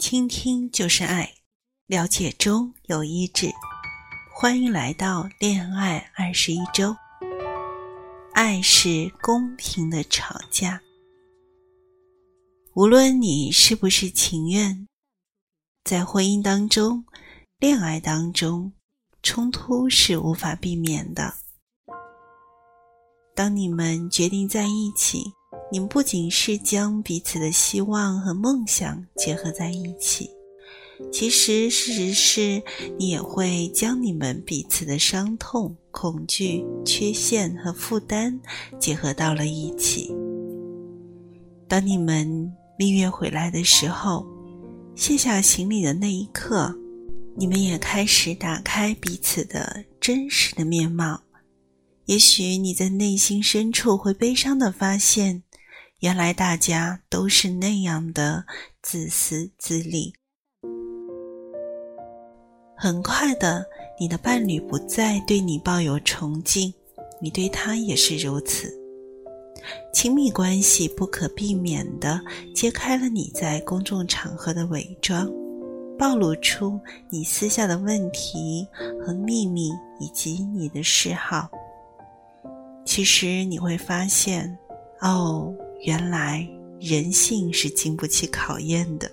倾听就是爱，了解中有医治。欢迎来到恋爱二十一周。爱是公平的吵架，无论你是不是情愿，在婚姻当中、恋爱当中，冲突是无法避免的。当你们决定在一起。你们不仅是将彼此的希望和梦想结合在一起，其实事实是你也会将你们彼此的伤痛、恐惧、缺陷和负担结合到了一起。当你们蜜月回来的时候，卸下行李的那一刻，你们也开始打开彼此的真实的面貌。也许你在内心深处会悲伤的发现。原来大家都是那样的自私自利。很快的，你的伴侣不再对你抱有崇敬，你对他也是如此。亲密关系不可避免的揭开了你在公众场合的伪装，暴露出你私下的问题和秘密，以及你的嗜好。其实你会发现，哦。原来人性是经不起考验的。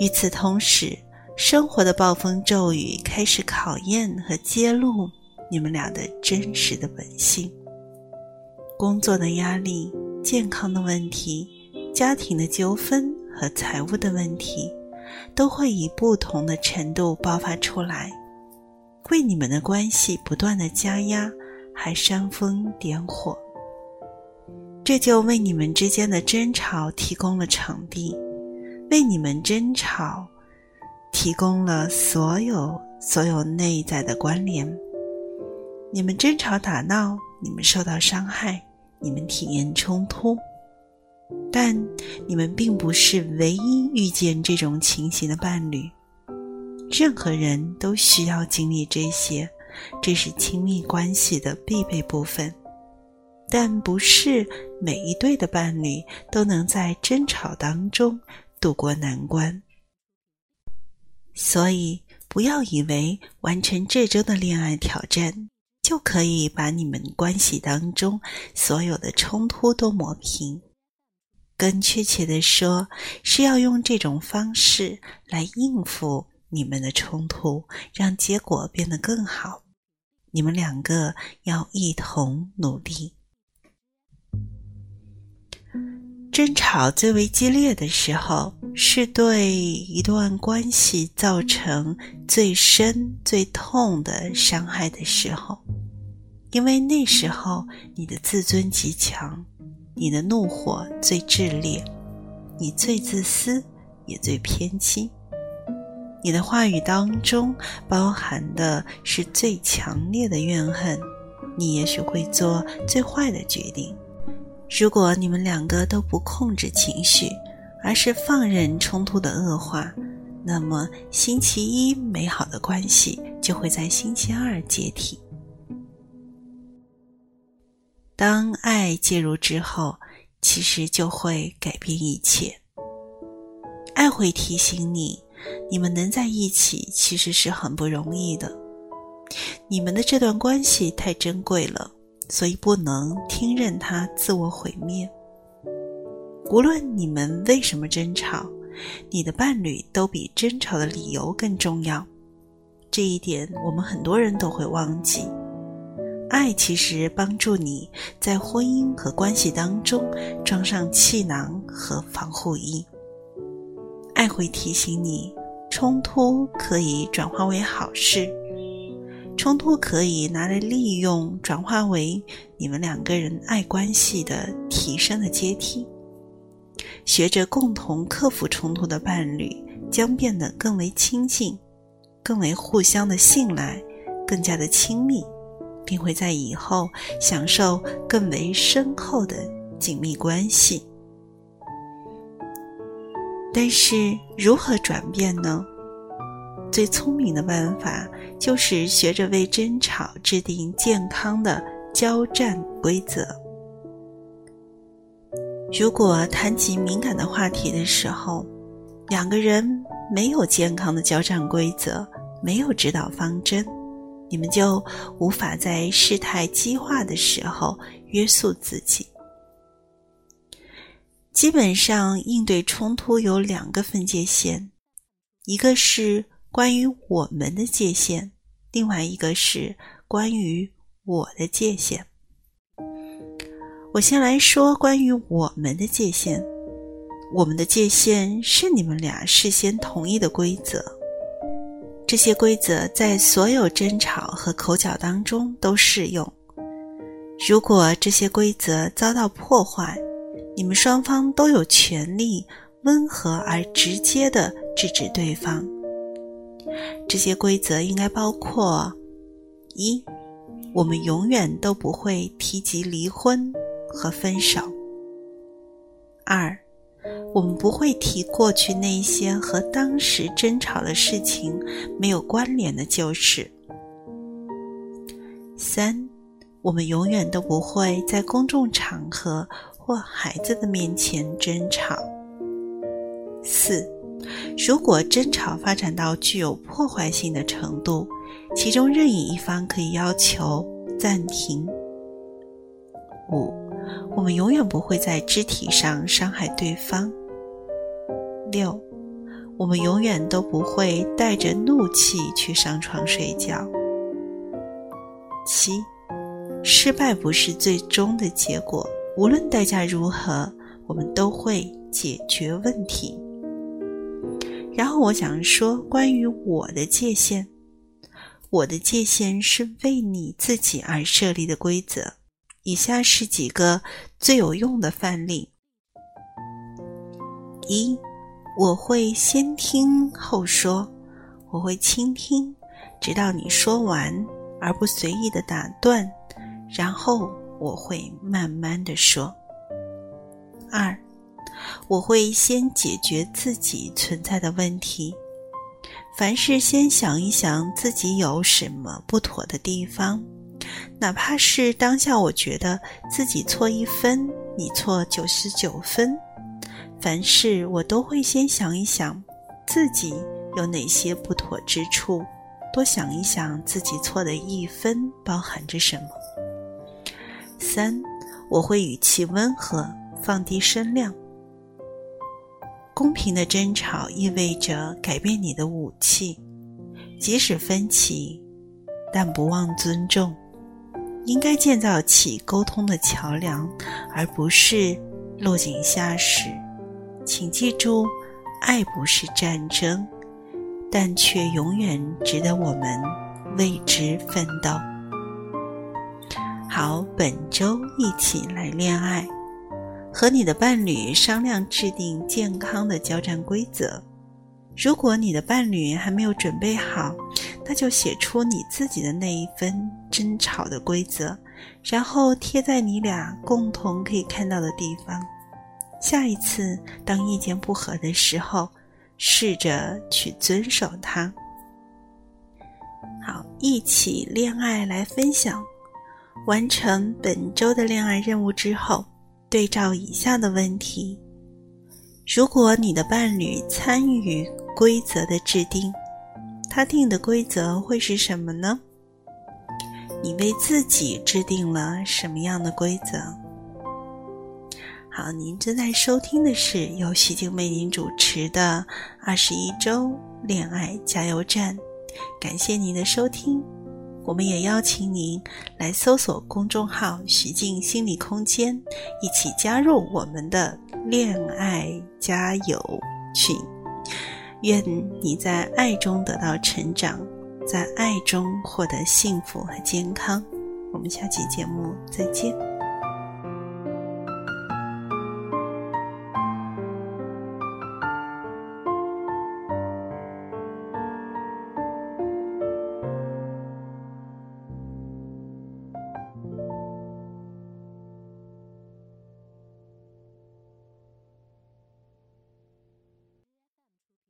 与此同时，生活的暴风骤雨开始考验和揭露你们俩的真实的本性。工作的压力、健康的问题、家庭的纠纷和财务的问题，都会以不同的程度爆发出来，为你们的关系不断的加压，还煽风点火。这就为你们之间的争吵提供了场地，为你们争吵提供了所有所有内在的关联。你们争吵打闹，你们受到伤害，你们体验冲突，但你们并不是唯一遇见这种情形的伴侣。任何人都需要经历这些，这是亲密关系的必备部分。但不是每一对的伴侣都能在争吵当中度过难关，所以不要以为完成这周的恋爱挑战就可以把你们关系当中所有的冲突都抹平。更确切的说，是要用这种方式来应付你们的冲突，让结果变得更好。你们两个要一同努力。争吵最为激烈的时候，是对一段关系造成最深、最痛的伤害的时候，因为那时候你的自尊极强，你的怒火最炽烈，你最自私，也最偏激，你的话语当中包含的是最强烈的怨恨，你也许会做最坏的决定。如果你们两个都不控制情绪，而是放任冲突的恶化，那么星期一美好的关系就会在星期二解体。当爱介入之后，其实就会改变一切。爱会提醒你，你们能在一起其实是很不容易的，你们的这段关系太珍贵了。所以不能听任他自我毁灭。无论你们为什么争吵，你的伴侣都比争吵的理由更重要。这一点我们很多人都会忘记。爱其实帮助你在婚姻和关系当中装上气囊和防护衣。爱会提醒你，冲突可以转化为好事。冲突可以拿来利用，转化为你们两个人爱关系的提升的阶梯。学着共同克服冲突的伴侣，将变得更为亲近，更为互相的信赖，更加的亲密，并会在以后享受更为深厚的紧密关系。但是，如何转变呢？最聪明的办法就是学着为争吵制定健康的交战规则。如果谈及敏感的话题的时候，两个人没有健康的交战规则，没有指导方针，你们就无法在事态激化的时候约束自己。基本上，应对冲突有两个分界线，一个是关于我们的界限，另外一个是关于我的界限。我先来说关于我们的界限。我们的界限是你们俩事先同意的规则，这些规则在所有争吵和口角当中都适用。如果这些规则遭到破坏，你们双方都有权利温和而直接的制止对方。这些规则应该包括：一，我们永远都不会提及离婚和分手；二。我们不会提过去那些和当时争吵的事情没有关联的旧事。三，我们永远都不会在公众场合或孩子的面前争吵。四，如果争吵发展到具有破坏性的程度，其中任意一方可以要求暂停。五。我们永远不会在肢体上伤害对方。六，我们永远都不会带着怒气去上床睡觉。七，失败不是最终的结果，无论代价如何，我们都会解决问题。然后我想说，关于我的界限，我的界限是为你自己而设立的规则。以下是几个最有用的范例：一，我会先听后说，我会倾听，直到你说完，而不随意的打断，然后我会慢慢的说。二，我会先解决自己存在的问题，凡事先想一想自己有什么不妥的地方。哪怕是当下，我觉得自己错一分，你错九十九分。凡事我都会先想一想自己有哪些不妥之处，多想一想自己错的一分包含着什么。三，我会语气温和，放低声量。公平的争吵意味着改变你的武器，即使分歧，但不忘尊重。应该建造起沟通的桥梁，而不是落井下石。请记住，爱不是战争，但却永远值得我们为之奋斗。好，本周一起来恋爱，和你的伴侣商量制定健康的交战规则。如果你的伴侣还没有准备好，那就写出你自己的那一份争吵的规则，然后贴在你俩共同可以看到的地方。下一次当意见不合的时候，试着去遵守它。好，一起恋爱来分享。完成本周的恋爱任务之后，对照以下的问题：如果你的伴侣参与规则的制定。他定的规则会是什么呢？你为自己制定了什么样的规则？好，您正在收听的是由徐静为您主持的二十一周恋爱加油站，感谢您的收听。我们也邀请您来搜索公众号“徐静心理空间”，一起加入我们的恋爱加油群。愿你在爱中得到成长，在爱中获得幸福和健康。我们下期节目再见。